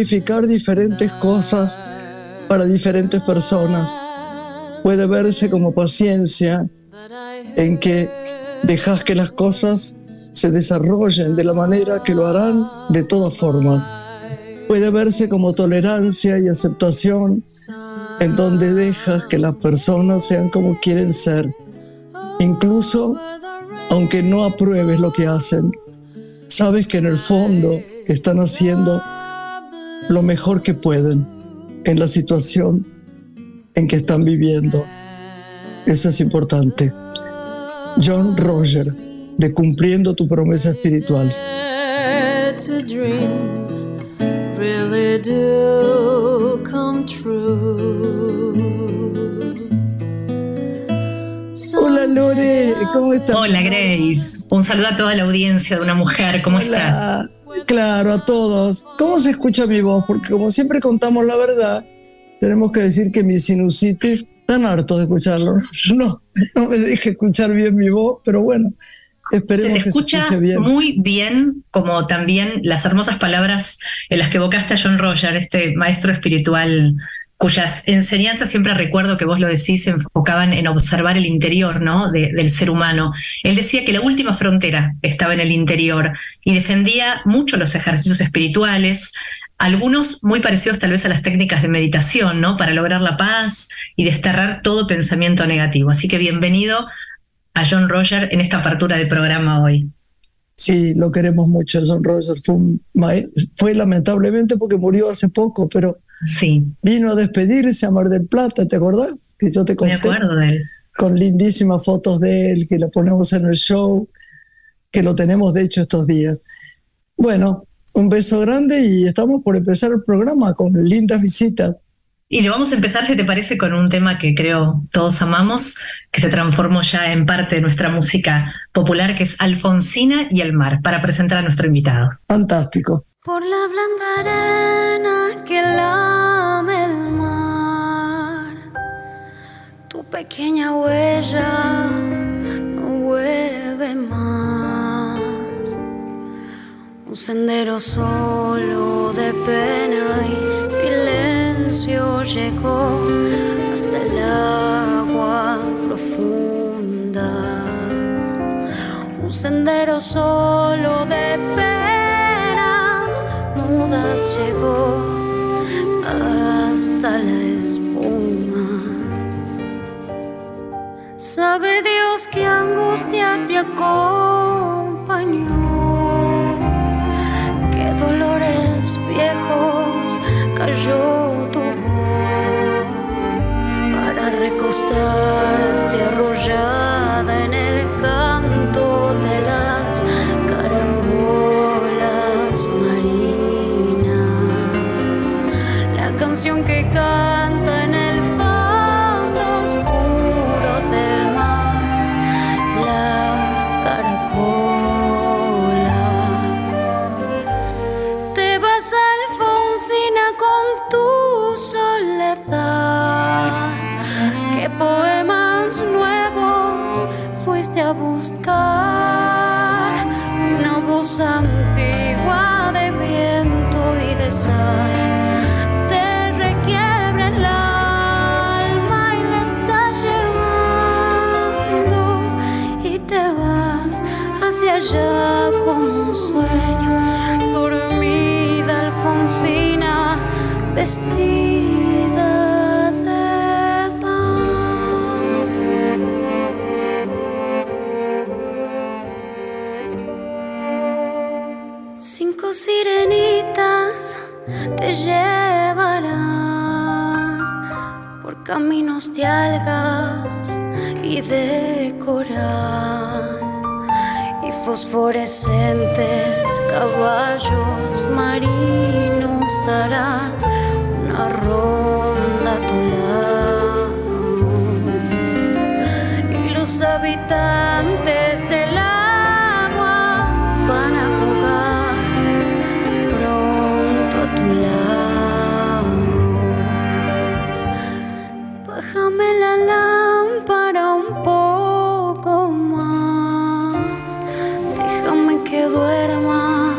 significar diferentes cosas para diferentes personas. Puede verse como paciencia en que dejas que las cosas se desarrollen de la manera que lo harán de todas formas. Puede verse como tolerancia y aceptación en donde dejas que las personas sean como quieren ser, incluso aunque no apruebes lo que hacen. Sabes que en el fondo están haciendo lo mejor que pueden en la situación en que están viviendo. Eso es importante. John Roger, de Cumpliendo tu promesa espiritual. Hola Lore, ¿cómo estás? Hola Grace, un saludo a toda la audiencia de una mujer, ¿cómo estás? Claro, a todos. ¿Cómo se escucha mi voz? Porque como siempre contamos la verdad, tenemos que decir que mi sinusitis, tan harto de escucharlo, no, no me deje escuchar bien mi voz, pero bueno, esperemos se te escucha bien. muy bien, como también las hermosas palabras en las que evocaste a John Roger, este maestro espiritual cuyas enseñanzas siempre recuerdo que vos lo decís, se enfocaban en observar el interior ¿no? del ser humano. Él decía que la última frontera estaba en el interior y defendía mucho los ejercicios espirituales, algunos muy parecidos tal vez a las técnicas de meditación, ¿no? Para lograr la paz y desterrar todo pensamiento negativo. Así que bienvenido a John Roger en esta apertura del programa hoy. Sí, lo queremos mucho, John Roger. Fue, fue lamentablemente porque murió hace poco, pero Sí. Vino a despedirse a Mar del Plata, ¿te acordás? Que yo te conté. Me acuerdo de él. Con lindísimas fotos de él, que lo ponemos en el show, que lo tenemos de hecho estos días. Bueno, un beso grande y estamos por empezar el programa con lindas visitas. Y lo vamos a empezar, si te parece, con un tema que creo todos amamos, que se transformó ya en parte de nuestra música popular, que es Alfonsina y el mar, para presentar a nuestro invitado. Fantástico. Por la blanda arena que lame el mar, tu pequeña huella no vuelve más. Un sendero solo de pena y silencio llegó hasta el agua profunda. Un sendero solo de pena llegó hasta la espuma. Sabe Dios que angustia te acompañó, que dolores viejos cayó tu voz para recostarte arrollada vestida. Cinco sirenitas te llevarán por caminos de algas y de coral fosforescentes caballos marinos harán una ronda a tu lado y los habitantes del agua van a jugar pronto a tu lado. Bájame la lámpara un poco más, déjame que duerma,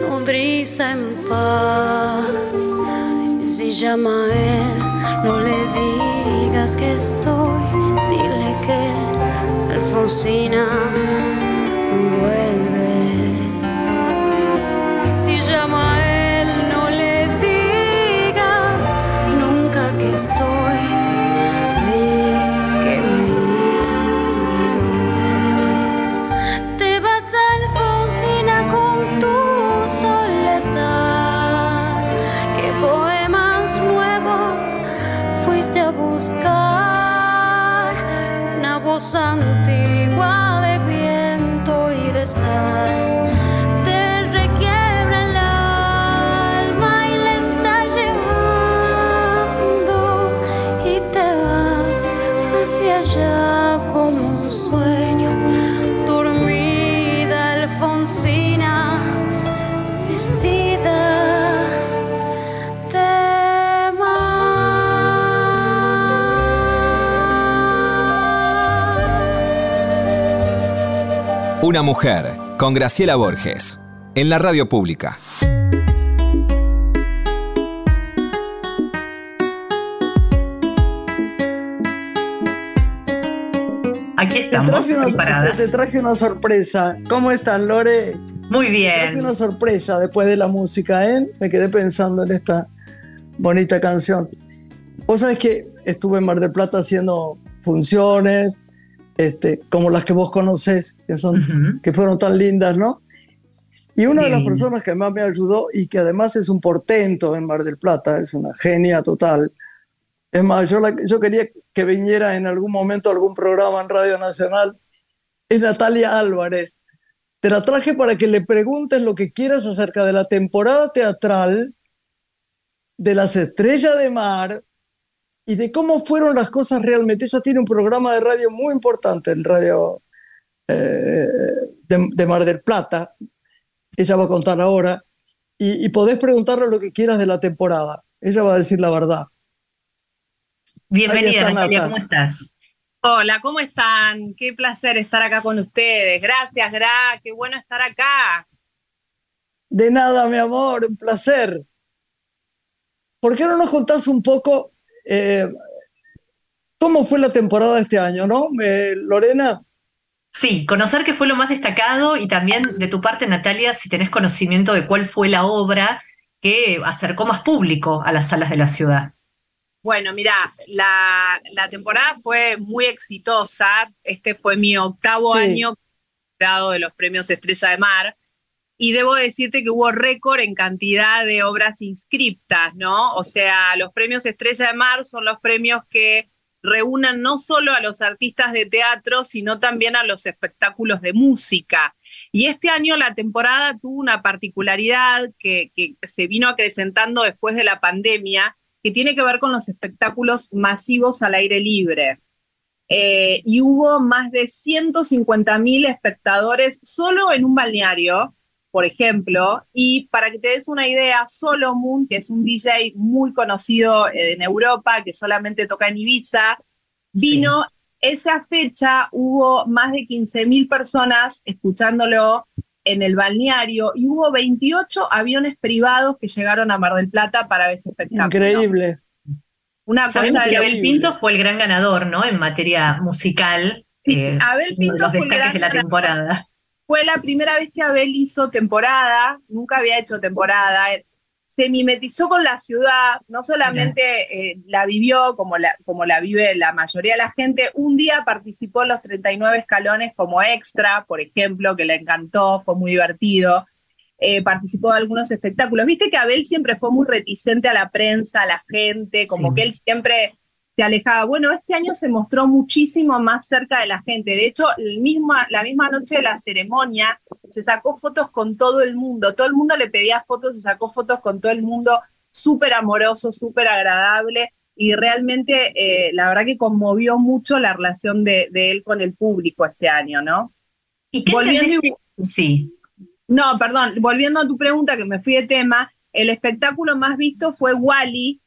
nodriza en llama a él, no le digas que estoy, dile que Alfonsina voz antigua de viento y de sal. Una mujer con Graciela Borges en la radio pública. Aquí Te estamos, traje, una, preparadas. te- te traje una sorpresa. ¿Cómo estás, Lore? Muy Te traje bien. una sorpresa después de la música, ¿eh? Me quedé pensando en esta bonita canción. Vos sabés que estuve en Mar del Plata haciendo funciones, este, como las que vos conocés, que, son, que fueron tan lindas, ¿no? Y una de las personas que más me ayudó y que además es un portento en Mar del Plata, es una genia total. Es más, yo, la- yo quería que viniera en algún momento a algún programa en Radio Nacional, es Natalia Álvarez. Te la traje para que le preguntes lo que quieras acerca de la temporada teatral, de las estrellas de mar y de cómo fueron las cosas realmente. Esa tiene un programa de radio muy importante en Radio eh, de, de Mar del Plata. Ella va a contar ahora. Y, y podés preguntarle lo que quieras de la temporada. Ella va a decir la verdad. Bienvenida, Natalia, Nata. ¿cómo estás? Hola, ¿cómo están? Qué placer estar acá con ustedes. Gracias, Gra, qué bueno estar acá. De nada, mi amor, un placer. ¿Por qué no nos contás un poco eh, cómo fue la temporada de este año, no? Eh, Lorena, Sí, conocer qué fue lo más destacado y también de tu parte, Natalia, si tenés conocimiento de cuál fue la obra que acercó más público a las salas de la ciudad. Bueno, mira, la, la temporada fue muy exitosa. Este fue mi octavo Sí. año jurado de los premios Estrella de Mar. Y debo decirte que hubo récord en cantidad de obras inscriptas, ¿no? O sea, los premios Estrella de Mar son los premios que reúnan no solo a los artistas de teatro, sino también a los espectáculos de música. Y este año la temporada tuvo una particularidad que, se vino acrecentando después de la pandemia, que tiene que ver con los espectáculos masivos al aire libre. Eh, y hubo más de 150 mil espectadores solo en un balneario, por ejemplo, y para que te des una idea, Solomon, que es un DJ muy conocido eh, en Europa, que solamente toca en Ibiza, vino, esa fecha hubo más de 15 mil personas escuchándolo en el balneario y hubo 28 aviones privados que llegaron a Mar del Plata para ver ese espectáculo. increíble. Una Sabemos cosa que de Abel Pinto fue el gran ganador, ¿no? En materia musical. Sí, eh, Abel uno de Pinto los fue el destaques gran de la ganador. temporada. Fue la primera vez que Abel hizo temporada, nunca había hecho temporada. Se mimetizó con la ciudad, no solamente eh, la vivió como la, como la vive la mayoría de la gente, un día participó en los 39 escalones como extra, por ejemplo, que le encantó, fue muy divertido. Eh, participó de algunos espectáculos. Viste que Abel siempre fue muy reticente a la prensa, a la gente, como Sí. que él siempre se alejaba. Bueno, este año se mostró muchísimo más cerca de la gente. De hecho, el misma, la misma noche de la ceremonia se sacó fotos con todo el mundo. Todo el mundo le pedía fotos, se sacó fotos con todo el mundo. Súper amoroso, súper agradable. Y realmente, eh, la verdad que conmovió mucho la relación de, de él con el público este año, ¿no? ¿Y qué Volviendo Sí, No, perdón, volviendo a tu pregunta que me fui de tema, el espectáculo más visto fue Wally,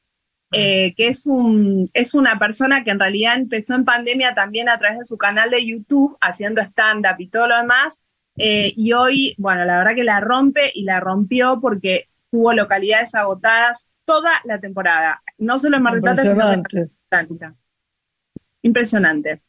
eh, que es, un, es una persona que en realidad empezó en pandemia también a través de su canal de YouTube, haciendo stand-up y todo lo demás, eh, y hoy, bueno, la verdad que la rompe y la rompió porque tuvo localidades agotadas toda la temporada, no solo en Mar del Plata, sino en Atlántica. Impresionante.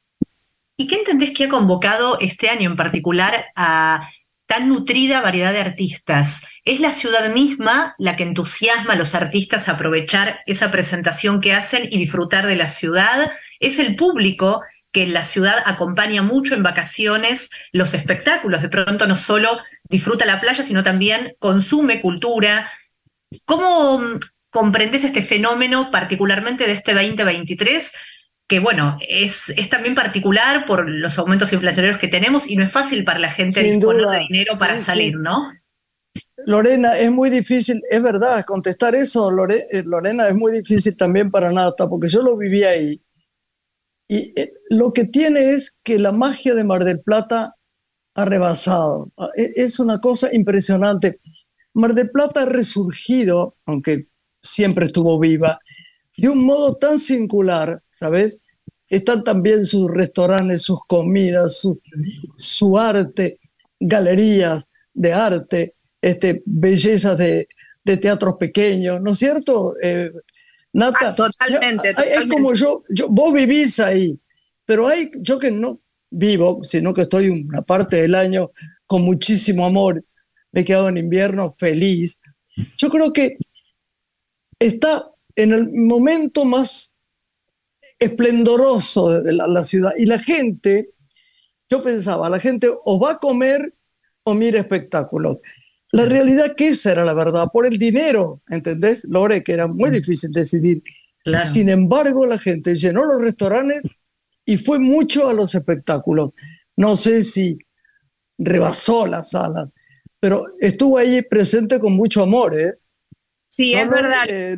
¿Y qué entendés que ha convocado este año en particular a tan nutrida variedad de artistas? ¿Es la ciudad misma la que entusiasma a los artistas a aprovechar esa presentación que hacen y disfrutar de la ciudad? ¿Es el público que en la ciudad acompaña mucho en vacaciones los espectáculos? De pronto no solo disfruta la playa, sino también consume cultura. ¿Cómo mm, comprendes este fenómeno particularmente de este 2023? que bueno, es, es también particular por los aumentos inflacionarios que tenemos y no es fácil para la gente disponer de dinero para salir, ¿no? Lorena, es muy difícil, es verdad, contestar eso, eh, Lorena, es muy difícil también para Nata, porque yo lo viví ahí. Y eh, lo que tiene es que la magia de Mar del Plata ha rebasado. E, es una cosa impresionante. Mar del Plata ha resurgido, aunque siempre estuvo viva, de un modo tan singular ¿sabes? Están también sus restaurantes, sus comidas, su, su arte, galerías de arte, este, bellezas de, de teatros pequeños, ¿no es cierto? Eh, Nata, ah, totalmente, Es como yo, yo, vos vivís ahí, pero hay, yo que no vivo, sino que estoy una parte del año con muchísimo amor, me he quedado en invierno feliz. Yo creo que está en el momento más esplendoroso de la, ciudad. Y la gente, yo pensaba, la gente o va a comer o mira espectáculos. La realidad que esa era la verdad, por el dinero, ¿entendés? Lore, que era muy difícil decidir. Sin embargo, la gente llenó los restaurantes y fue mucho a los espectáculos. No sé si rebasó la sala, pero estuvo ahí presente con mucho amor, ¿eh? Sí, es verdad. Eh,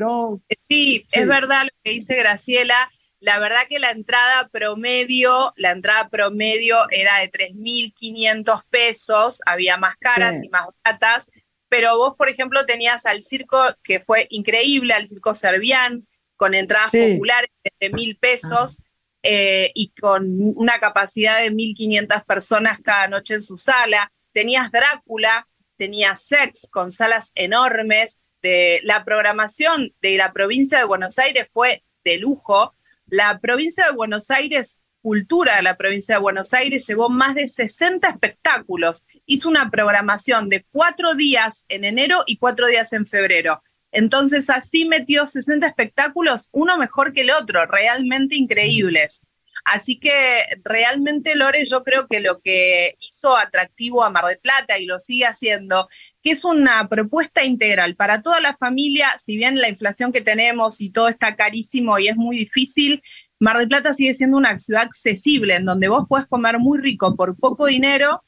sí, es verdad lo que dice Graciela. La verdad que la entrada promedio, la entrada promedio era de 3.500 pesos, había más caras y más baratas, pero vos, por ejemplo, tenías al circo que fue increíble, al circo Servián, con entradas populares de mil pesos eh, y con una capacidad de 1.500 personas cada noche en su sala. Tenías Drácula, tenías Sex con salas enormes. De, la programación de la provincia de Buenos Aires fue de lujo la provincia de Buenos Aires, Cultura de la provincia de Buenos Aires, llevó más de 60 espectáculos. Hizo una programación de cuatro días en enero y cuatro días en febrero. Entonces así metió 60 espectáculos, uno mejor que el otro, realmente increíbles. Así que realmente, Lore, yo creo que lo que hizo atractivo a Mar del Plata y lo sigue haciendo, que es una propuesta integral para toda la familia, si bien la inflación que tenemos y todo está carísimo y es muy difícil, Mar del Plata sigue siendo una ciudad accesible en donde vos puedes comer muy rico por poco dinero,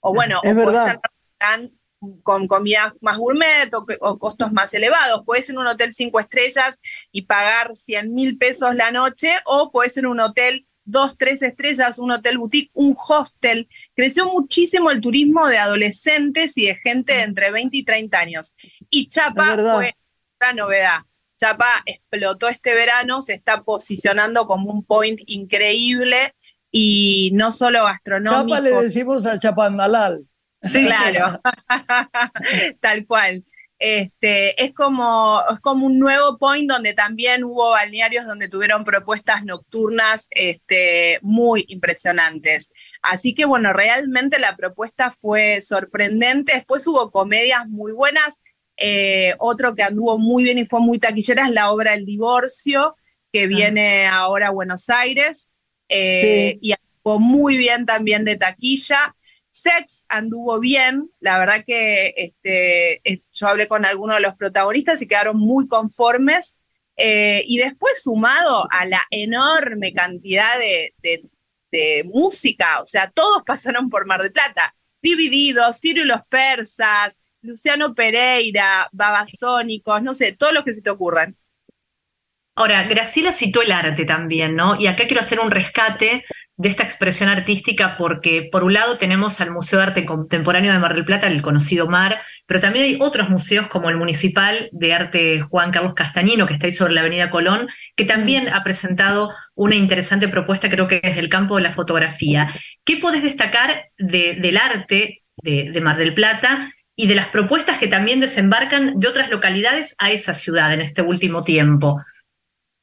o bueno, es verdad. con comida más gourmet o, o, costos más elevados. Puedes ir en un hotel cinco estrellas y pagar 100 mil pesos la noche, o puedes ir en un hotel dos, tres estrellas, un hotel boutique, un hostel. Creció muchísimo el turismo de adolescentes y de gente de entre 20 y 30 años. Y Chapa fue una novedad. Chapa explotó este verano, se está posicionando como un point increíble y no solo gastronómico. Chapa le decimos a Chapandalal. Sí, claro, tal cual. Este, es, como, es como un nuevo point donde también hubo balnearios donde tuvieron propuestas nocturnas este, muy impresionantes. Así que bueno, realmente la propuesta fue sorprendente. Después hubo comedias muy buenas. Eh, otro que anduvo muy bien y fue muy taquillera es la obra El Divorcio, que ah. viene ahora a Buenos Aires. Eh, y anduvo muy bien también de taquilla. Sex anduvo bien, la verdad que este, eh, yo hablé con algunos de los protagonistas y quedaron muy conformes. Eh, y después sumado a la enorme cantidad de, música, o sea, todos pasaron por Mar del Plata, divididos, Ciro los Persas, Luciano Pereira, Babasónicos, no sé, todos los que se te ocurran. Ahora, Graciela citó el arte también, ¿no? Y acá quiero hacer un rescate de esta expresión artística porque por un lado tenemos al Museo de Arte Contemporáneo de Mar del Plata, el conocido MAR, pero también hay otros museos como el Municipal de Arte Juan Carlos Castañino, que está ahí sobre la Avenida Colón, que también ha presentado una interesante propuesta, creo que es del campo de la fotografía. ¿Qué podés destacar del arte de, Mar del Plata y de las propuestas que también desembarcan de otras localidades a esa ciudad en este último tiempo.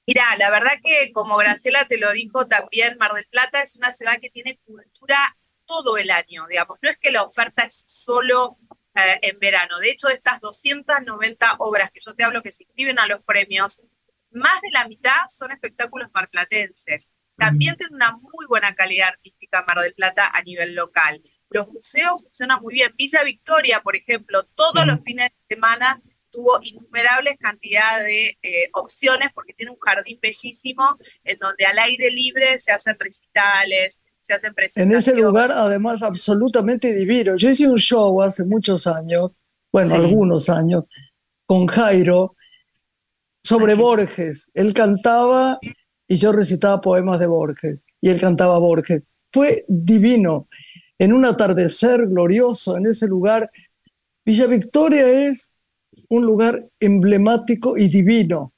Mira, la verdad que como Graciela te lo dijo también, Mar del Plata es una ciudad que tiene cultura todo el año, digamos. No es que la oferta es solo eh, en verano. De hecho, de estas 290 obras que yo te hablo que se inscriben a los premios, más de la mitad son espectáculos marplatenses. También tiene una muy buena calidad artística Mar del Plata a nivel local. Los museos funcionan muy bien. Villa Victoria, por ejemplo, todos los fines de semana tuvo innumerables cantidades de eh, opciones porque tiene un jardín bellísimo en donde al aire libre se hacen recitales, se hacen presentaciones. En ese lugar, además, absolutamente divino. Yo hice un show hace muchos años, bueno, algunos años, con Jairo, sobre Borges. Él cantaba y yo recitaba poemas de Borges y él cantaba Borges. Fue divino, en un atardecer glorioso en ese lugar. Villa Victoria es un lugar emblemático y divino.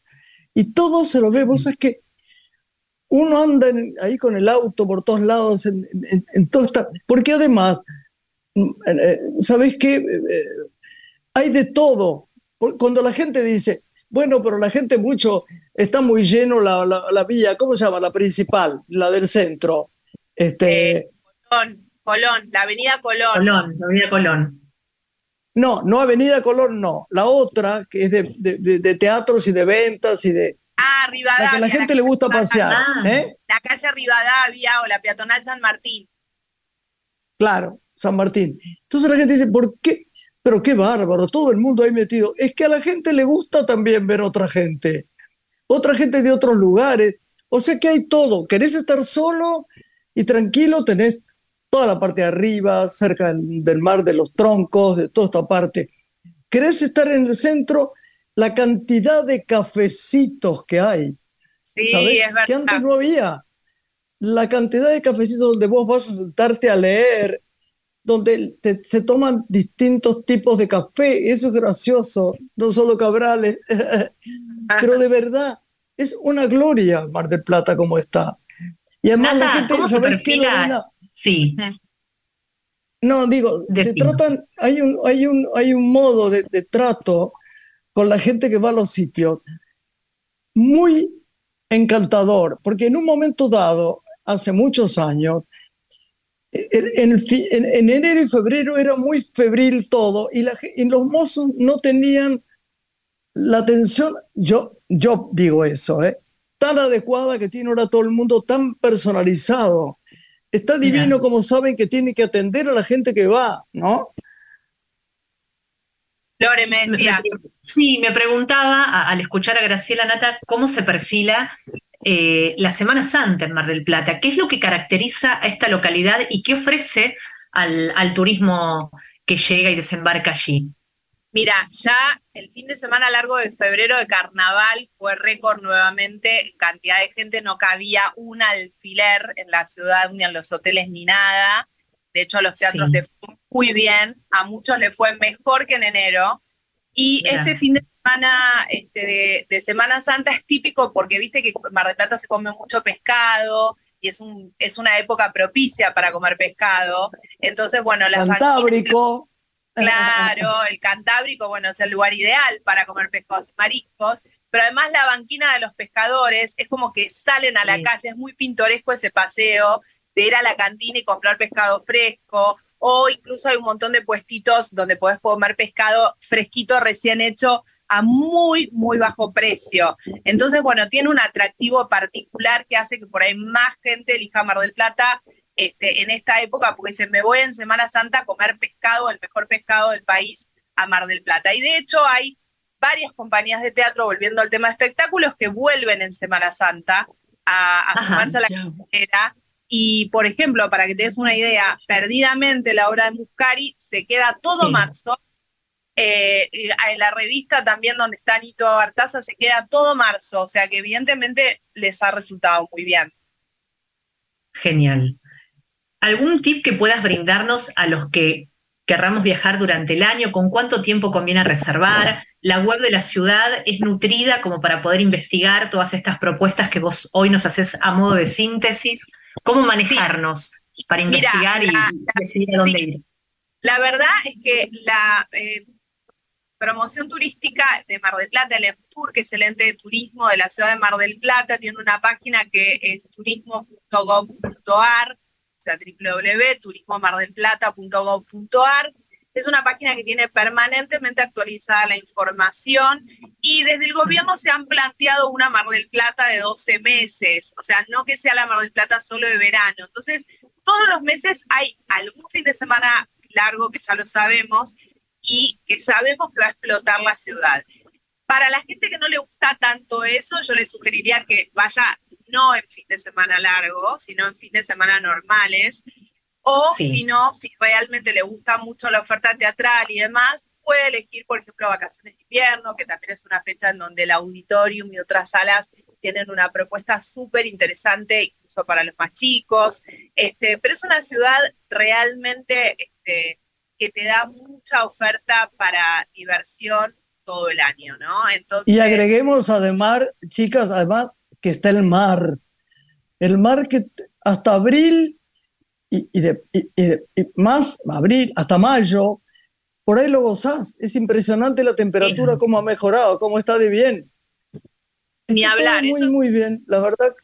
Y todo se lo ve, vos es que uno anda ahí con el auto por todos lados, en, en, todo esta... Porque además, mm, eh, ¿sabés qué? Eh, hay de todo. Cuando la gente dice, bueno, pero la gente mucho, está muy lleno la, la, vía, ¿cómo se llama? La principal, la del centro. Este, eh, Colón, Colón, la avenida Colón. Colón, la avenida Colón. No, no Avenida Colón, no. La otra, que es de, de, teatros y de ventas y de... Ah, Rivadavia. La que a la gente le gusta pasear. ¿eh? La calle Rivadavia o la peatonal San Martín. Claro, San Martín. Entonces la gente dice, ¿por qué? Pero qué bárbaro, todo el mundo ahí metido. Es que a la gente le gusta también ver otra gente, otra gente de otros lugares. O sea que hay todo. ¿Querés estar solo y tranquilo? Tenés toda la parte de arriba, cerca del mar de los troncos, de toda esta parte. ¿Querés estar en el centro? La cantidad de cafecitos que hay. Sí, es verdad. Que antes no había. La cantidad de cafecitos donde vos vas a sentarte a leer, donde se toman distintos tipos de café. Eso es gracioso, no solo cabrales. Pero de verdad, es una gloria Mar del Plata como está. Y además la gente, ¿sabes qué? Sí. No, digo, te tratan, hay un, hay un, hay un modo de, de trato con la gente que va a los sitios muy encantador, porque en un momento dado, hace muchos años, en, enero y febrero era muy febril todo y, los mozos no tenían la atención, yo, yo digo eso, ¿eh? tan adecuada que tiene ahora todo el mundo, tan personalizado. Está divino como saben que tiene que atender a la gente que va, ¿no? Lore me decía. Sí, me preguntaba al escuchar a Graciela Nata cómo se perfila eh, la Semana Santa en Mar del Plata. ¿Qué es lo que caracteriza a esta localidad y qué ofrece al, al turismo que llega y desembarca allí? Mira, ya el fin de semana largo de febrero de carnaval fue récord nuevamente, cantidad de gente, no cabía un alfiler en la ciudad, ni en los hoteles, ni nada. De hecho, a los teatros les fue muy bien, a muchos les fue mejor que en enero. Y este fin de semana este, de, Semana Santa es típico porque viste que en Mar del Plata se come mucho pescado y es, un, es una época propicia para comer pescado. Entonces, bueno, la Cantábrico. Claro, el Cantábrico, bueno, es el lugar ideal para comer pescados y mariscos. Pero además la banquina de los pescadores es como que salen a la calle, es muy pintoresco ese paseo de ir a la cantina y comprar pescado fresco o incluso hay un montón de puestitos donde podés comer pescado fresquito recién hecho a muy, muy bajo precio. Entonces, bueno, tiene un atractivo particular que hace que por ahí más gente elija Mar del Plata este, en esta época, porque se me voy en Semana Santa a comer pescado, el mejor pescado del país, a Mar del Plata. Y de hecho hay varias compañías de teatro, volviendo al tema de espectáculos, que vuelven en Semana Santa a, a sumarse a la carrera y, por ejemplo, para que te des una idea, perdidamente la obra de Muscari se queda todo marzo. Eh, en la revista también donde está Nito Artaza se queda todo marzo, o sea que evidentemente les ha resultado muy bien. Genial. ¿Algún tip que puedas brindarnos a los que querramos viajar durante el año? ¿Con cuánto tiempo conviene reservar? La web de la ciudad es nutrida como para poder investigar todas estas propuestas que vos hoy nos haces a modo de síntesis. ¿Cómo manejarnos para investigar y decidir a dónde ir? La verdad es que la eh, promoción turística de Mar del Plata, el EFTUR, que es el ente de turismo de la ciudad de Mar del Plata, tiene una página que es turismo.gov.ar, sea, www.turismomardelplata.gov.ar. Es una página que tiene permanentemente actualizada la información y desde el gobierno se han planteado una Mar del Plata de 12 meses, o sea, no que sea la Mar del Plata solo de verano. Entonces, todos los meses hay algún fin de semana largo que ya lo sabemos y que sabemos que va a explotar la ciudad. Para la gente que no le gusta tanto eso, yo le sugeriría que vaya no en fin de semana largo, sino en fin de semana normales. O si no, si realmente le gusta mucho la oferta teatral y demás, puede elegir, por ejemplo, vacaciones de invierno, que también es una fecha en donde el auditorium y otras salas tienen una propuesta súper interesante, incluso para los más chicos. Este, pero es una ciudad realmente este, que te da mucha oferta para diversión todo el año, ¿no? Entonces, y agreguemos además, chicas, además que está el mar. El mar que hasta abril y, de, más, abril, hasta mayo, por ahí lo gozás. Es impresionante la temperatura, cómo ha mejorado, cómo está de bien. Ni hablar. Muy, muy bien, la verdad.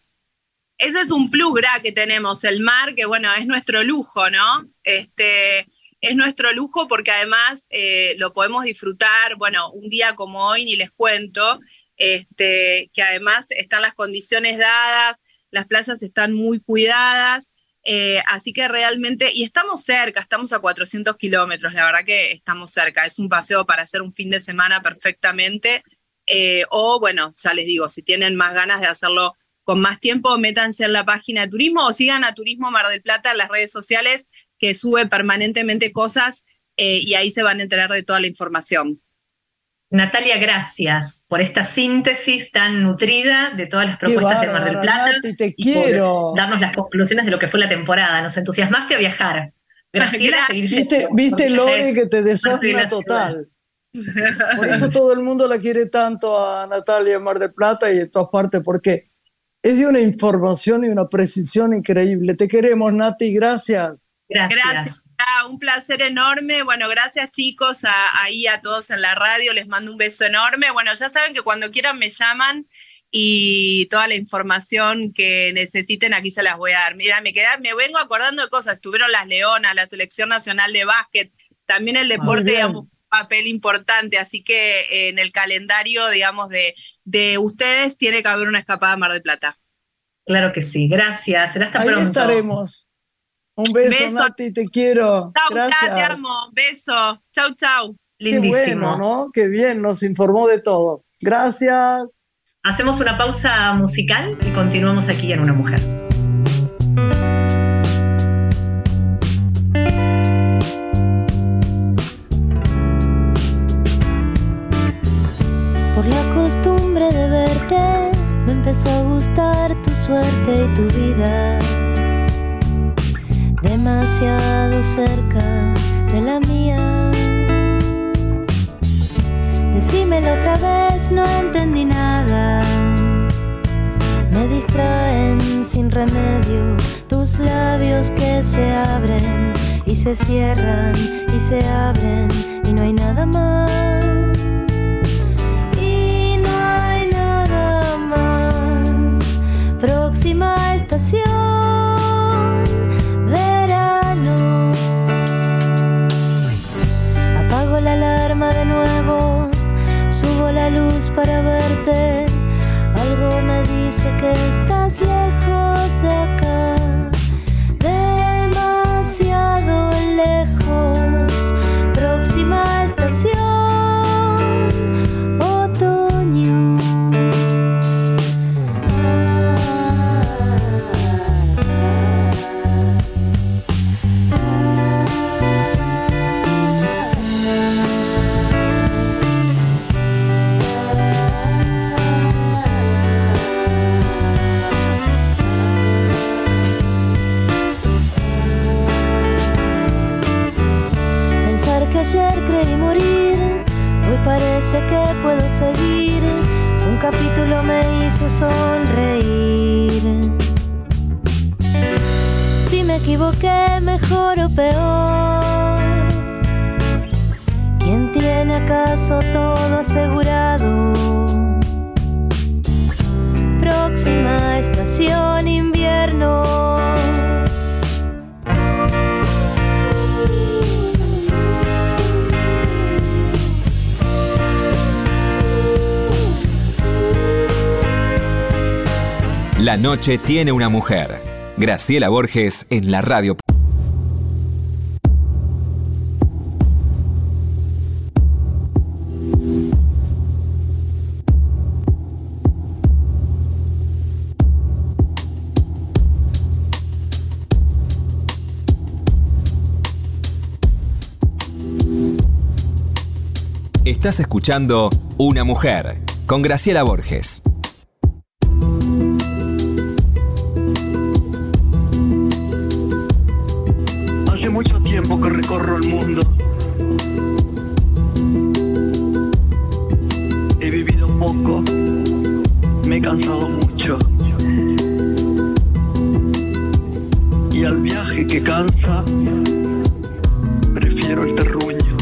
Ese es un plus que tenemos, el mar, que bueno, es nuestro lujo, ¿no? Este, es nuestro lujo porque además eh, lo podemos disfrutar, bueno, un día como hoy ni les cuento, este, que además están las condiciones dadas, las playas están muy cuidadas, eh, así que realmente, y estamos cerca, estamos a 400 kilómetros, la verdad que estamos cerca, es un paseo para hacer un fin de semana perfectamente, eh, o bueno, ya les digo, si tienen más ganas de hacerlo con más tiempo, métanse en la página de turismo o sigan a Turismo Mar del Plata en las redes sociales que sube permanentemente cosas eh, y ahí se van a enterar de toda la información. Natalia, gracias por esta síntesis tan nutrida de todas las propuestas de Mar del Plata. te quiero. darnos las conclusiones de lo que fue la temporada. Nos entusiasmaste a viajar. Gracias. Viste, viste Lore, que te desastra total. Por eso todo el mundo la quiere tanto a Natalia en Mar del Plata y en todas partes, porque es de una información y una precisión increíble. Te queremos, Nati, gracias. Gracias. un placer enorme. Bueno, gracias chicos, ahí a todos en la radio, les mando un beso enorme. Bueno, ya saben que cuando quieran me llaman y toda la información que necesiten aquí se las voy a dar. Mira, me queda, me vengo acordando de cosas, estuvieron las Leonas, la Selección Nacional de Básquet, también el deporte, digamos, un papel importante, así que en el calendario, digamos, de, de ustedes tiene que haber una escapada a Mar del Plata. Claro que sí, gracias. Será hasta Ahí pronto. estaremos. Un beso, Nati, te quiero. Chau, Gracias. te amo. Beso. Chau, chau. Lindísimo. Qué bueno, ¿no? Qué bien, nos informó de todo. Gracias. Hacemos una pausa musical y continuamos aquí en Una Mujer. Por la costumbre de verte, me empezó a gustar tu suerte y tu vida demasiado cerca de la mía. Decímelo otra vez, no entendí nada. Me distraen sin remedio tus labios que se abren y se cierran y se abren y no hay nada más. Y no hay nada más. Próxima estación. De nuevo, subo la luz para verte. Algo me dice que estás lejos La noche tiene una mujer. Graciela Borges en la radio. Estás escuchando Una mujer con Graciela Borges. Cansado mucho. Y al viaje que cansa, prefiero el terruño.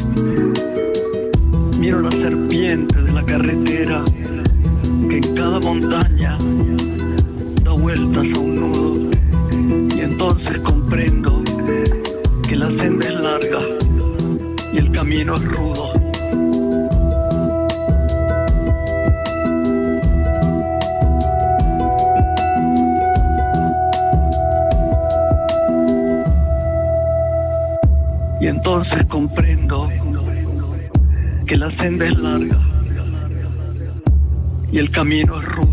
Miro la serpiente de la carretera que en cada montaña da vueltas a un nudo. Y entonces comprendo que la senda es larga y el camino es rudo. La senda es larga y el camino es rudo.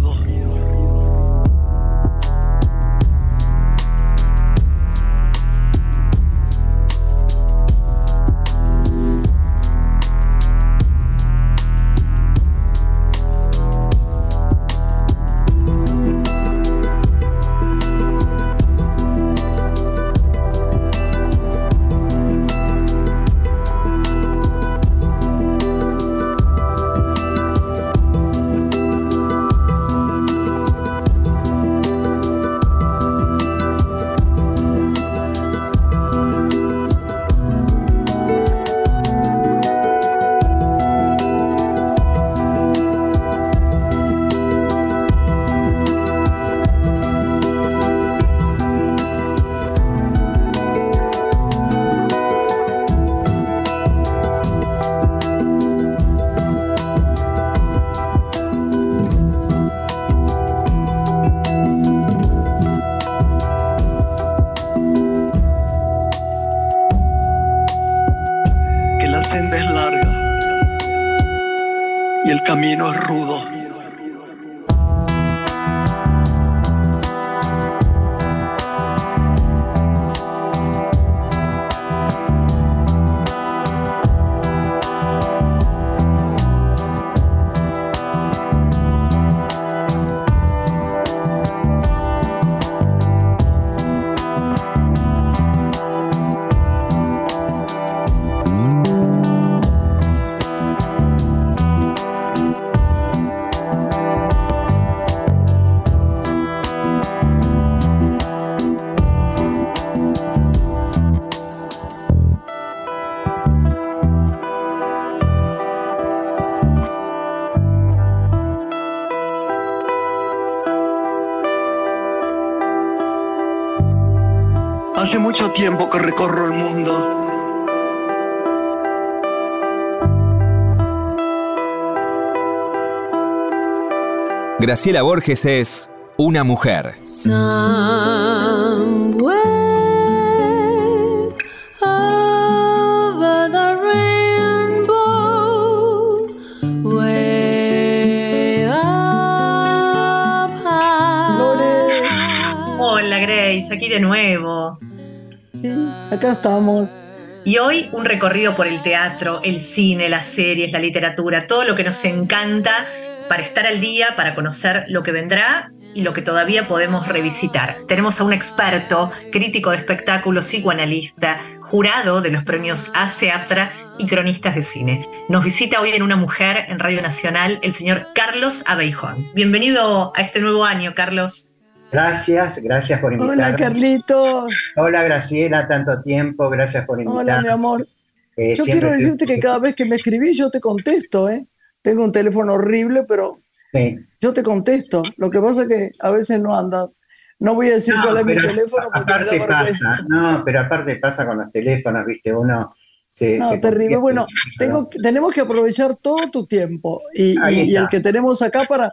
Mucho tiempo que recorro el mundo. Graciela Borges es una mujer. Somewhere over the rainbow, way up high. Lore, Hola Grace, aquí de nuevo. Acá estamos. Y hoy un recorrido por el teatro, el cine, las series, la literatura, todo lo que nos encanta para estar al día, para conocer lo que vendrá y lo que todavía podemos revisitar. Tenemos a un experto, crítico de espectáculos, psicoanalista, jurado de los premios ACE Aptra y cronistas de cine. Nos visita hoy en Una Mujer en Radio Nacional el señor Carlos Abeijón. Bienvenido a este nuevo año, Carlos. Gracias, gracias por invitarme. Hola Carlitos. Hola Graciela, tanto tiempo, gracias por invitarme. Hola mi amor. Eh, Yo quiero decirte que cada vez que me escribís yo te contesto, ¿eh? Tengo un teléfono horrible, pero Sí. yo te contesto. Lo que pasa es que a veces no anda. No voy a decir No, cuál es mi teléfono porque me da aparte pasa, no, pero aparte pasa con los teléfonos, viste, uno se... No, se terrible. Bueno, tengo, tenemos que aprovechar todo tu tiempo y, y- y el que tenemos acá para,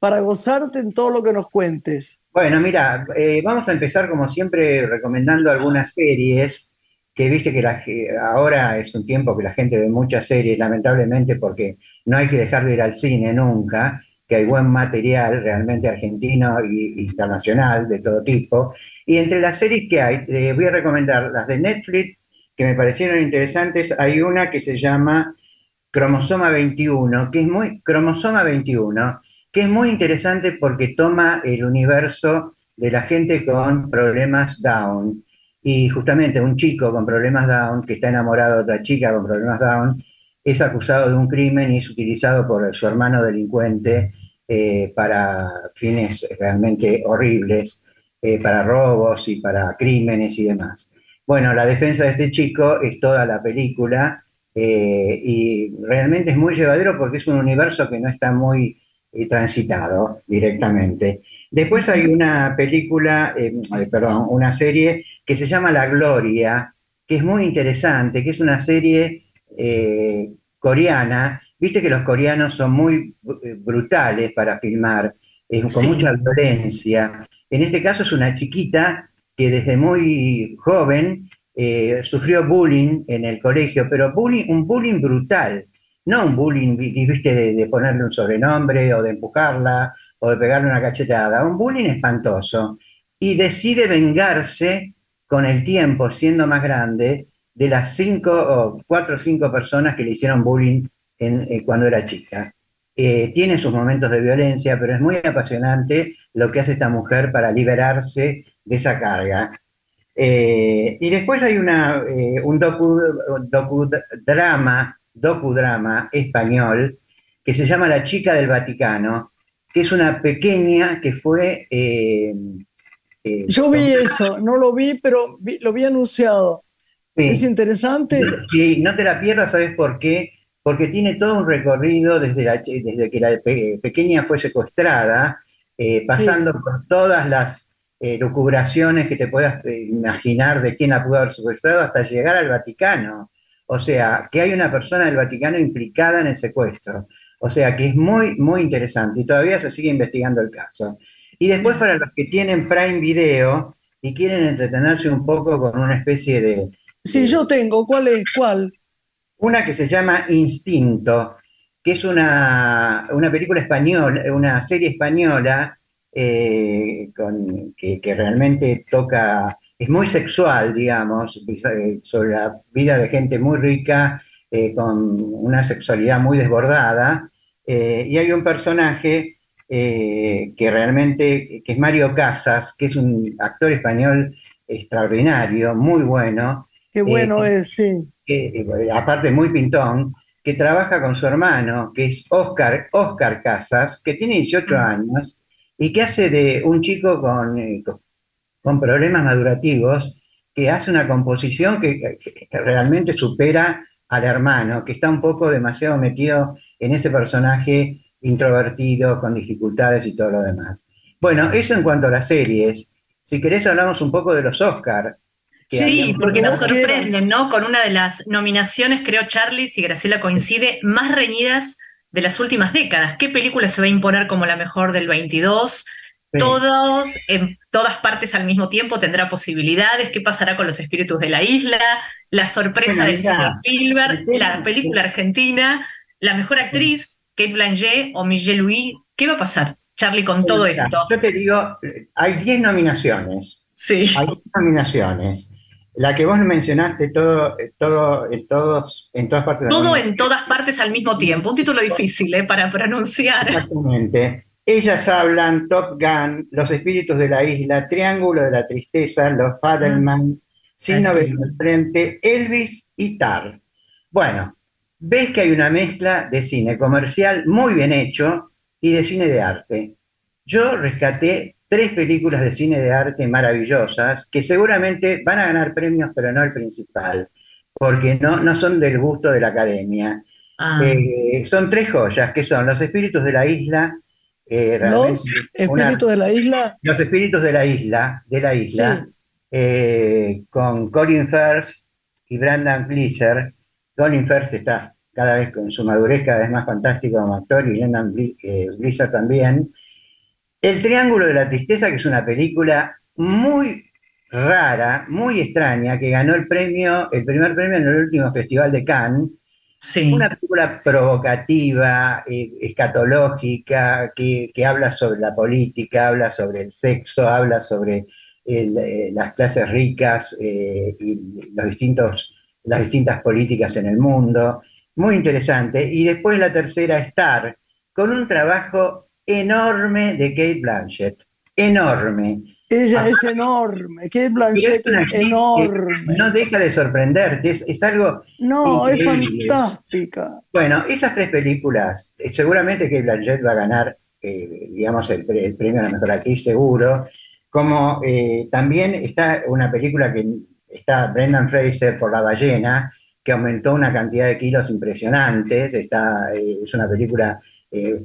para gozarte en todo lo que nos cuentes. Bueno, mira, eh, vamos a empezar como siempre recomendando algunas series que viste que la ahora es un tiempo que la gente ve muchas series, lamentablemente porque no hay que dejar de ir al cine nunca, que hay buen material realmente argentino e internacional de todo tipo. Y entre las series que hay, eh, voy a recomendar las de Netflix que me parecieron interesantes. Hay una que se llama Cromosoma 21, que es muy Cromosoma 21, que es muy interesante porque toma el universo de la gente con problemas Down. Y justamente un chico con problemas Down, que está enamorado de otra chica con problemas Down, es acusado de un crimen y es utilizado por su hermano delincuente eh, para fines realmente horribles, eh, para robos y para crímenes y demás. Bueno, la defensa de este chico es toda la película eh, y realmente es muy llevadero porque es un universo que no está muy transitado directamente. Después hay una película, eh, eh, perdón, una serie que se llama La Gloria, que es muy interesante, que es una serie eh, coreana. Viste que los coreanos son muy brutales para filmar, eh, con Sí. mucha violencia. En este caso es una chiquita que desde muy joven sufrió bullying en el colegio, pero bullying, un bullying brutal, no un bullying, vi- viste, de, de ponerle un sobrenombre o de empujarla o de pegarle una cachetada, un bullying espantoso. Y decide vengarse con el tiempo, siendo más grande, de las cinco o cuatro o cinco personas que le hicieron bullying eh, cuando era chica. Eh, tiene sus momentos de violencia, pero es muy apasionante lo que hace esta mujer para liberarse de esa carga. Eh, y después hay una, un docu, docudrama, español que se llama La chica del Vaticano, que es una pequeña que fue... eh, eh, Yo vi eso, no lo vi, pero vi- lo vi anunciado. sí. Es interesante. Sí, no te la pierdas, ¿sabes por qué? Porque tiene todo un recorrido desde, la- desde que la pe- pequeña fue secuestrada, eh, pasando por todas las eh, lucubraciones que te puedas imaginar de quién la pudo haber secuestrado hasta llegar al Vaticano. O sea, que hay una persona del Vaticano implicada en el secuestro. O sea, que es muy, muy interesante y todavía se sigue investigando el caso. Y después para los que tienen Prime Video y quieren entretenerse un poco con una especie de, Sí, yo tengo. ¿Cuál es? ¿Cuál? una que se llama Instinto, que es una, una película española, una serie española eh, con- que, que realmente toca, es muy sexual, digamos, eh, sobre la vida de gente muy rica, eh, con una sexualidad muy desbordada, eh, y hay un personaje eh, que realmente, que es Mario Casas, que es un actor español extraordinario, muy bueno, Qué bueno es, sí. que, aparte muy pintón, que trabaja con su hermano, que es Oscar, Oscar Casas, que tiene 18 años y que hace de un chico con, con- con problemas madurativos, que hace una composición que, realmente supera al hermano, que está un poco demasiado metido en ese personaje introvertido, con dificultades y todo lo demás. Bueno, eso en cuanto a las series. Si querés hablamos un poco de los Oscar. Sí, porque nos sorprenden, ¿no? Con una de las nominaciones, creo, Charlie, si Graciela coincide, más reñidas de las últimas décadas. ¿Qué película se va a imponer como la mejor del 22? Sí. Todos, en todas partes al mismo tiempo, tendrá posibilidades. ¿Qué pasará con los espíritus de la isla? La sorpresa Bueno, del cine Spielberg, la película argentina, la mejor actriz, Kate Blanchett o Michelle Louis. ¿Qué va a pasar, Charlie, con todo esto? Yo te digo, eh, hay 10 nominaciones. Sí. Hay 10 nominaciones. La que vos mencionaste, todo, eh, todo, en, todos, en todas partes Todo en todas partes al mismo tiempo. Un título difícil ¿eh? para pronunciar. Exactamente. Ellas hablan, Top Gun, Los Espíritus de la Isla, Triángulo de la Tristeza, Los Fadelman, Sin Novela al Frente, Elvis y Tar. Bueno, ves que hay una mezcla de cine comercial muy bien hecho y de cine de arte. Yo rescaté tres películas de cine de arte maravillosas que seguramente van a ganar premios, pero no el principal. porque no, no son del gusto de la academia. Ah, Eh, son tres joyas, que son Los espíritus de la isla, eh, Los una- espíritus de la isla. Los espíritus de la isla, de la isla, Sí. eh, con Colin Firth y Brandon Gleeser. Colin Firth está cada vez con su madurez cada vez más fantástico como actor y Brandon Gle- eh, Gleeser también. El Triángulo de la Tristeza, que es una película muy rara, muy extraña, que ganó el premio, el primer premio en el último Festival de Cannes. Una película provocativa, eh, escatológica, que, que habla sobre la política, habla sobre el sexo, habla sobre eh, las clases ricas eh, y los distintos, las distintas políticas en el mundo. Muy interesante. Y después la tercera, Star, con un trabajo enorme de Kate Blanchett. Enorme. Ella es enorme. Kate Blanchett es enorme. No deja de sorprenderte. Es, es algo No, es fantástica. Bueno, esas tres películas, eh, seguramente que Blanchett va a ganar, eh, digamos, el, pre- el premio a la mejor actriz, seguro. Como eh, también está una película que está Brendan Fraser por La ballena, que aumentó una cantidad de kilos impresionantes. Está, eh, es una película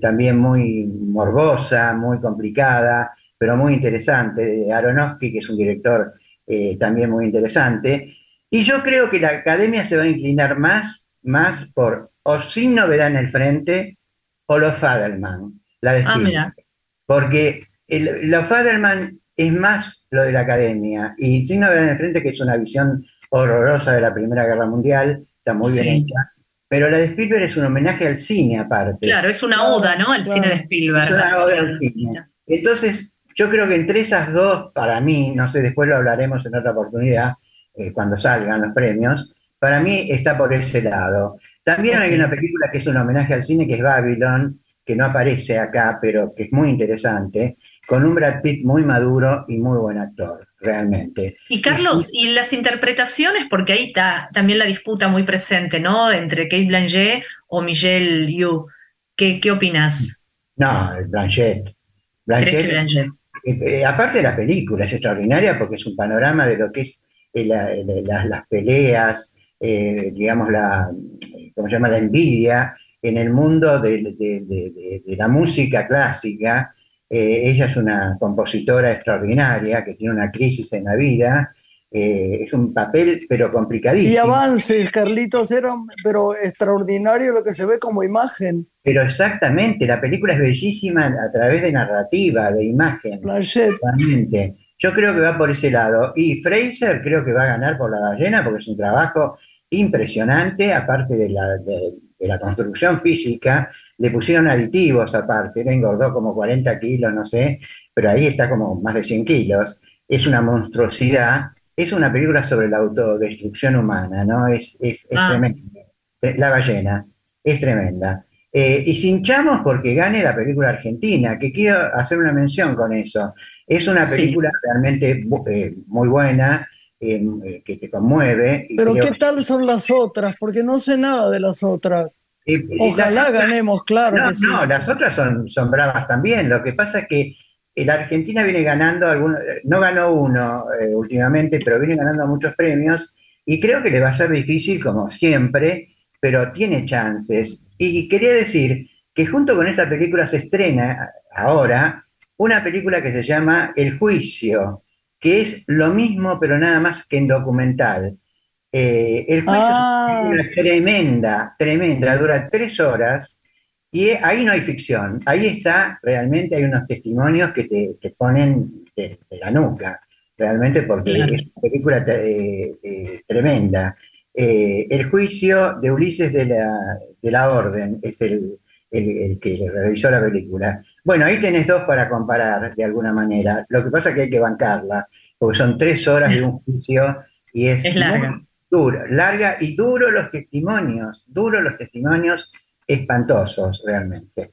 también muy morbosa, muy complicada, pero muy interesante, de Aronofsky, que es un director eh, también muy interesante. Y yo creo que la academia se va a inclinar más, más por o Sin Novedad en el Frente o Los Fadelman, la de Ah, mira. Porque el- Los Fadelman es más lo de la academia y Sin Novedad en el Frente, que es una visión horrorosa de la Primera Guerra Mundial, está muy bien Sí. hecha. Pero la de Spielberg es un homenaje al cine aparte. Claro, es una oda, ¿no? Al cine de Spielberg. Es una oda al cine. Entonces, yo creo que entre esas dos, para mí, no sé, después lo hablaremos en otra oportunidad, eh, cuando salgan los premios, para mí está por ese lado. También hay una película que es un homenaje al cine, que es Babylon, que no aparece acá, pero que es muy interesante, con un Brad Pitt muy maduro y muy buen actor, realmente. Y Carlos, y las interpretaciones, porque ahí está también la disputa muy presente, ¿no? Entre Kate Blanchett o Michelle Yeoh. ¿Qué, qué opinas? No, Blanchett. ¿Crees Blanchett que Blanchett? Eh, eh, aparte la película, es extraordinaria porque es un panorama de lo que es eh, la- las peleas, eh, digamos, la, ¿cómo se llama? la envidia en el mundo de, de- la música clásica. Eh, ella es una compositora extraordinaria que tiene una crisis en la vida. Eh, es un papel, pero Y complicadísimo. avances, Carlitos, era, pero extraordinario lo que se ve como imagen. Pero exactamente, la película es bellísima a través de narrativa, de imagen. Totalmente. Yo creo que va por ese lado. Y Fraser creo que va a ganar por la ballena porque es un trabajo impresionante, aparte de la, de, de la construcción física, le pusieron aditivos aparte, le engordó como 40 kilos, no sé, pero ahí está como más de 100 kilos. Es una monstruosidad. Es una película sobre la autodestrucción humana, ¿no? Es, es, es Ah. tremenda. La ballena es tremenda. Eh, y cinchamos porque gane la película argentina, que quiero hacer una mención con eso. Es una Sí. película realmente eh, muy buena, eh, que te conmueve. Pero creo- ¿qué tal son las otras? Porque no sé nada de las otras. Ojalá las otras- ganemos, claro no, que sí. no, las otras son, son bravas también. Lo que pasa es que la Argentina viene ganando, algunos, eh, no ganó uno eh, últimamente, pero viene ganando muchos premios y creo que le va a ser difícil, como siempre, pero tiene chances. Y quería decir que junto con esta película se estrena ahora una película que se llama El Juicio, que es lo mismo, pero nada más que en documental. Eh, el Juicio Ah. es una película tremenda, tremenda, dura tres horas y ahí no hay ficción, ahí está, realmente hay unos testimonios que te, te ponen de, de la nuca, realmente porque Claro. es una película eh, eh, tremenda. Eh, el juicio de Ulises de la, de la Orden es el, el- el que realizó la película. Bueno, ahí tenés dos para comparar de alguna manera. Lo que pasa es que hay que bancarla, porque son tres horas de un juicio y es, Es larga. muy duro, larga y duro los testimonios, duro los testimonios espantosos realmente.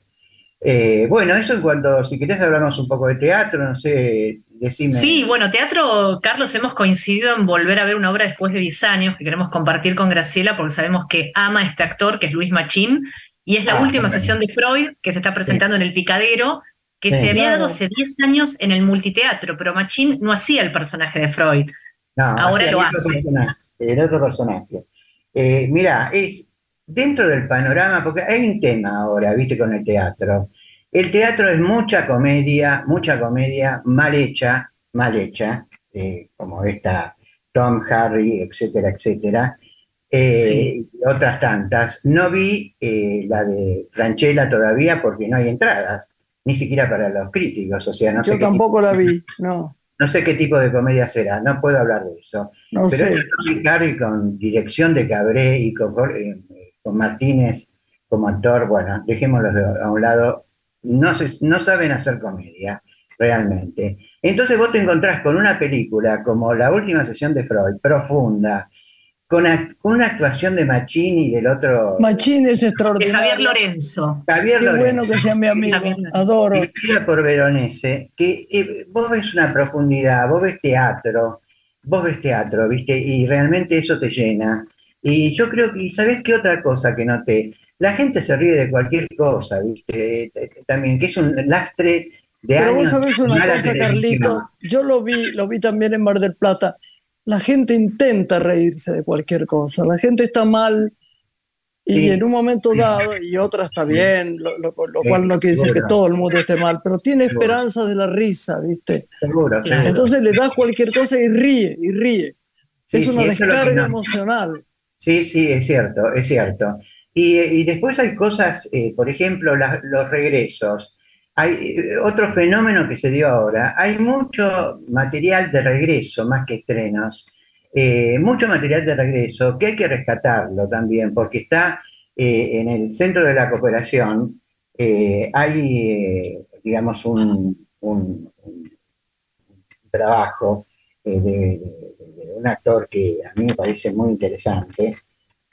Eh, bueno, eso en cuanto, si querés hablamos un poco de teatro, no sé, decime. Sí, bueno, teatro, Carlos, hemos coincidido en volver a ver una obra después de 10 años que queremos compartir con Graciela porque sabemos que ama a este actor, que es Luis Machín, y es la Ah, última bueno. sesión de Freud que se está presentando en El Picadero, que Sí. se había dado hace 10 años en el multiteatro, pero Machín no hacía el personaje de Freud. No, Ahora lo el otro hace. personaje, el otro personaje. Eh, mira, es dentro del panorama, porque hay un tema ahora, viste, con el teatro. El teatro es mucha comedia, mucha comedia mal hecha, mal hecha, eh, como esta Tom, Harry, etcétera, etcétera. Eh, otras tantas. No vi eh, la de Franchella todavía porque no hay entradas, ni siquiera para los críticos. O sea, no Yo tampoco la vi, no. No sé qué tipo de comedia será, no puedo hablar de eso. No Pero sé. es Harry con dirección de Cabré y con, con Martínez como actor, bueno, dejémoslos de- a un lado. No, se- no saben hacer comedia, realmente. Entonces vos te encontrás con una película como La última sesión de Freud, profunda, con, una actuación de Machini y del otro... Machín es De extraordinario. Javier Lorenzo. Javier Qué Lorenzo. bueno que sea mi amigo. Adoro. por Veronese, que eh, vos ves una profundidad, vos ves teatro, vos ves teatro, ¿viste? Y realmente eso te llena. Y yo creo que, ¿sabés qué otra cosa que noté? La gente se ríe de cualquier cosa, ¿viste? Eh, eh, También, que es un lastre de Pero años vos sabés una cosa. Carlito. Yo lo vi, lo vi también en Mar del Plata. La gente intenta reírse de cualquier cosa. La gente está mal y Sí. en un momento dado, y otra está bien, lo, lo- lo Sí, cual no quiere decir que todo el mundo esté mal, pero tiene esperanza de la risa, ¿viste? Seguro, seguro. Entonces le das cualquier cosa y ríe, y ríe. Sí, es sí, una es que descarga no- emocional. Sí, sí, es cierto, es cierto. Y, después hay cosas, eh, por ejemplo, los regresos. Hay eh, otro fenómeno que se dio ahora. Hay mucho material de regreso, más que estrenos. Eh, mucho material de regreso que hay que rescatarlo también, porque está en el centro de la cooperación. hay, digamos, un, trabajo de- de un actor que a mí me parece muy interesante,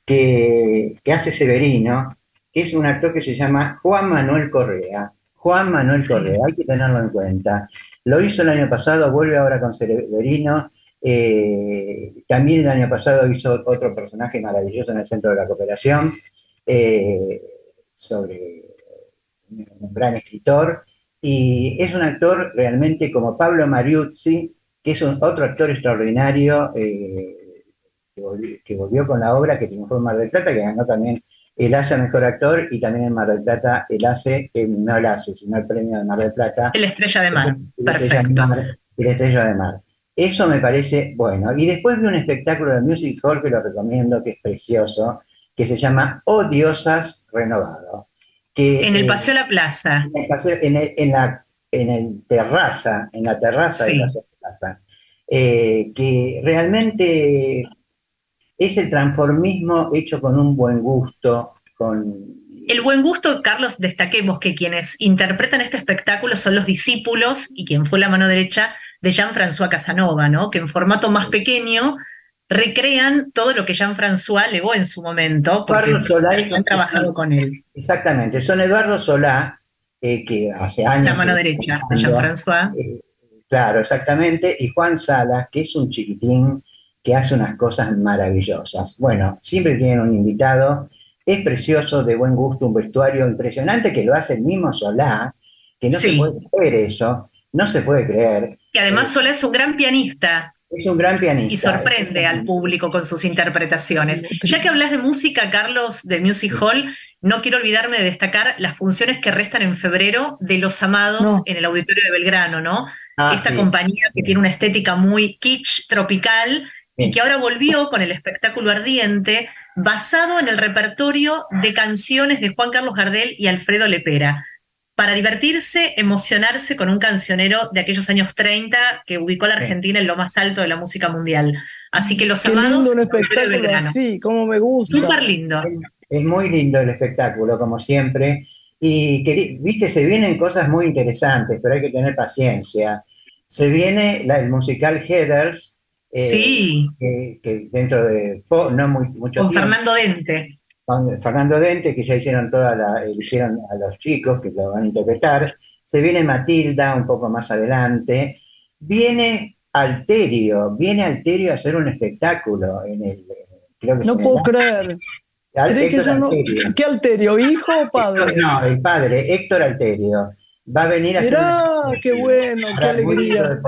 que, que hace Severino, que es un actor que se llama Juan Manuel Correa. Juan Manuel Correa, hay que tenerlo en cuenta. Lo hizo el año pasado, vuelve ahora con Severino. eh, también el año pasado hizo otro personaje maravilloso en el Centro de la Cooperación, eh, sobre un un gran escritor. Y es un actor realmente como Pablo Mariuzzi, que es un, otro actor extraordinario eh, que, volvió, que volvió con la obra que triunfó en Mar del Plata, que ganó también el ACE Mejor Actor y también en Mar del Plata el ACE, eh, no el ACE, sino el premio de Mar del Plata. El Estrella de Mar. El Estrella de Perfecto. Mar, el Estrella de Mar. Eso me parece bueno. Y después vi un espectáculo de Music Hall que lo recomiendo, que es precioso, que se llama Odiosas Renovado. Que, En el Paseo a la Plaza. en el paseo- en, el- en la en el terraza, en la terraza Sí. de la eh, que realmente es el transformismo hecho con un buen gusto, con El buen gusto, Carlos, destaquemos que quienes interpretan este espectáculo son los discípulos y quien fue la mano derecha de Jean-François Casanova, ¿no? Que en formato más pequeño recrean todo lo que Jean-François legó en su momento, porque Eduardo Solá y- han trabajado con él. exactamente, son Eduardo Solá, eh, que hace años La mano derecha de Jean-François. Eh, claro, exactamente, y Juan Salas, que es un chiquitín que hace unas cosas maravillosas. Bueno, siempre tienen un invitado, es precioso, de buen gusto, un vestuario impresionante que lo hace el mismo Solá, que no Sí. se puede creer eso, no se puede creer. Que además Solá es un gran pianista Es un gran pianista. y sorprende al público con sus interpretaciones. Ya que hablas de música, Carlos, de Music Hall, no quiero olvidarme de destacar las funciones que restan en febrero de Los Amados No. en el Auditorio de Belgrano, ¿no? Ah, Esta sí. compañía que tiene una estética muy kitsch, tropical, y que ahora volvió con el espectáculo ardiente, basado en el repertorio de canciones de Juan Carlos Gardel y Alfredo Lepera. Para divertirse, emocionarse con un cancionero de aquellos años 30 que ubicó a la Sí. Argentina en lo más alto de la música mundial. Así que Los Qué Amados. lindo un espectáculo así, como me gusta. Súper lindo. Es muy lindo el espectáculo, como siempre. Y, queri- viste, se vienen cosas muy interesantes, pero hay que tener paciencia. Se viene la- el musical Heathers, eh, sí, que, que dentro de po- no muy, mucho con tiempo, Fernando Dente. Fernando Dente, que ya hicieron toda la, eligieron a los chicos que lo van a interpretar. Se viene Matilda un poco más adelante. Viene Alterio, viene Alterio a hacer un espectáculo en el. Creo que No puedo creer. Al- ¿Crees que no? ¿Qué alterio? ¿Hijo o padre? No, el padre, Héctor Alterio, va a venir a hacer Mirá, un- qué bueno, qué alegría.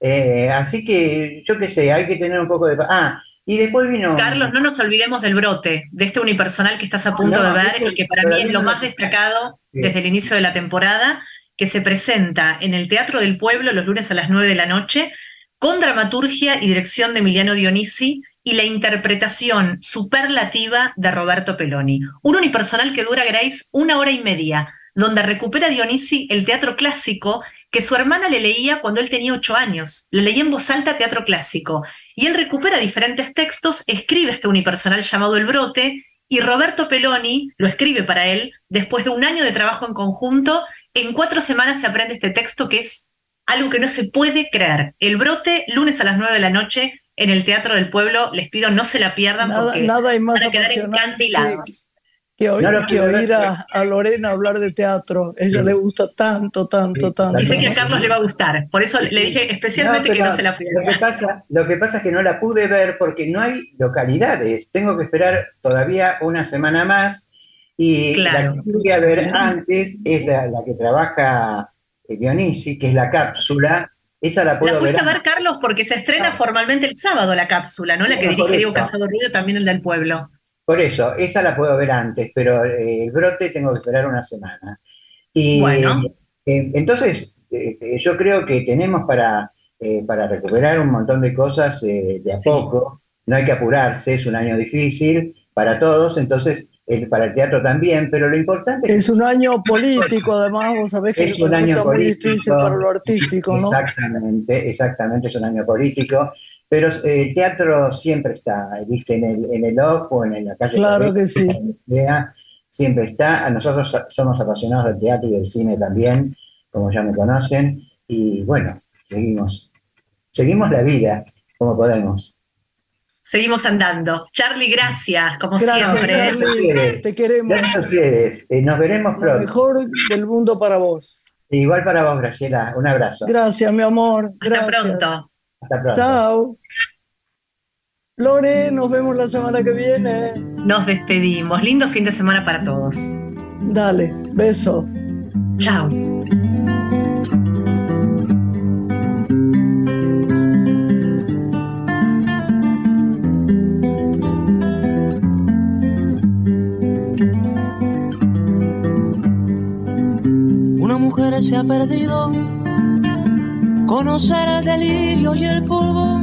Eh, así que, yo qué sé, hay que tener un poco de... Ah, Y después vino... Carlos, no nos olvidemos del brote, de este unipersonal que estás a punto de ver y que para mí es lo más destacado desde el inicio de la temporada, que se presenta en el Teatro del Pueblo los lunes a las 9 de la noche, con dramaturgia y dirección de Emiliano Dionisi y la interpretación superlativa de Roberto Peloni. Un unipersonal que dura, Grace, una hora y media, donde recupera Dionisi el teatro clásico que su hermana le leía cuando él tenía ocho años. Le leía en voz alta teatro clásico. Y él recupera diferentes textos, escribe este unipersonal llamado El Brote, y Roberto Peloni lo escribe para él después de un año de trabajo en conjunto. En cuatro semanas se aprende este texto que es algo que no se puede creer. El Brote, lunes a las nueve de la noche, en el Teatro del Pueblo. Les pido no se la pierdan nada, porque nada hay más van a quedar encantilados que, oír, que oír a, a, Lorena hablar de teatro. Ella sí. le gusta tanto, tanto, tanto. Dice que a Carlos le va a gustar. Por eso le dije especialmente no, que no se la pierda. Lo que, pasa, lo que pasa es que no la pude ver porque no hay localidades. Tengo que esperar todavía una semana más. Y claro. la que quería ver antes es la, la que trabaja eh, Dionisi, que es la cápsula, esa la puedo la fuiste ver. a ver, Carlos, porque se estrena ah. formalmente el sábado la cápsula, ¿no? La que dirige Diego Casado Ruido, también el del pueblo. Por eso, esa la puedo ver antes, pero eh, el brote tengo que esperar una semana. Y bueno. eh, entonces, eh, yo creo que tenemos para, eh, para recuperar un montón de cosas de a sí. poco. No hay que apurarse, es un año difícil para todos, entonces el, para el teatro también, pero lo importante es... Es un año político, además, vos sabés que es un año muy político, difícil para lo artístico, ¿no? Exactamente, exactamente, es un año político. Pero eh, el teatro siempre está, ¿viste? En el, en el off o en la calle. Claro que sí. Siempre está. Nosotros somos apasionados del teatro y del cine también, como ya me conocen. Y bueno, seguimos. Seguimos la vida como podemos. Seguimos andando. Charlie, gracias, como gracias, siempre. Charlie, te queremos. Gracias a ustedes. Eh, nos veremos pronto. Lo mejor del mundo para vos. Igual para vos, Graciela. Un abrazo. Gracias, mi amor. Hasta pronto. Hasta pronto. Chao. Lore, nos vemos la semana que viene. Nos despedimos. Lindo fin de semana para todos. Dale, beso. Chao. Una mujer se ha perdido. Conocer el delirio y el polvo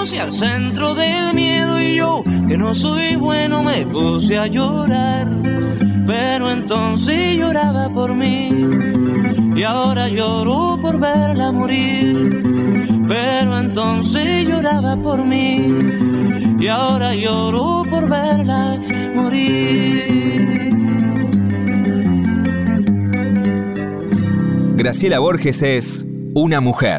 corrompiéndose al centro del miedo y yo, que no soy bueno, me puse a llorar. Pero entonces lloraba por mí y ahora lloro por verla morir. Pero entonces lloraba por mí y ahora lloro por verla morir. Graciela Borges es una mujer.